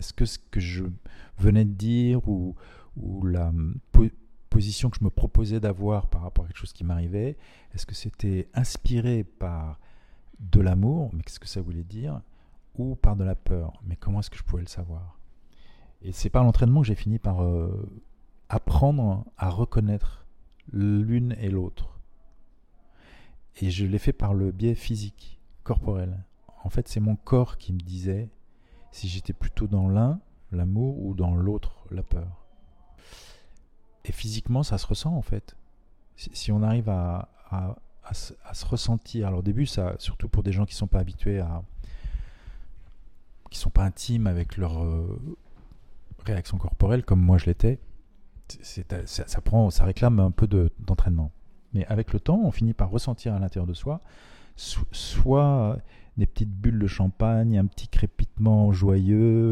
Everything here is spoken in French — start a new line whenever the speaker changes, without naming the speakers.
Est-ce que ce que je venais de dire ou, la position que je me proposais d'avoir par rapport à quelque chose qui m'arrivait, est-ce que c'était inspiré par de l'amour, mais qu'est-ce que ça voulait dire, ou par de la peur, mais comment est-ce que je pouvais le savoir? Et c'est par l'entraînement que j'ai fini par euh, apprendre à reconnaître l'une et l'autre. Et je l'ai fait par le biais physique, corporel. En fait, c'est mon corps qui me disait si j'étais plutôt dans l'un, l'amour, ou dans l'autre, la peur. Et physiquement, ça se ressent en fait. Si, on arrive à, se ressentir, alors au début, ça, surtout pour des gens qui ne sont pas habitués à. qui ne sont pas intimes avec leur euh, réaction corporelle, comme moi je l'étais, ça, prend, ça réclame un peu d'entraînement. Mais avec le temps, on finit par ressentir à l'intérieur de soi soit des petites bulles de champagne, un petit joyeux,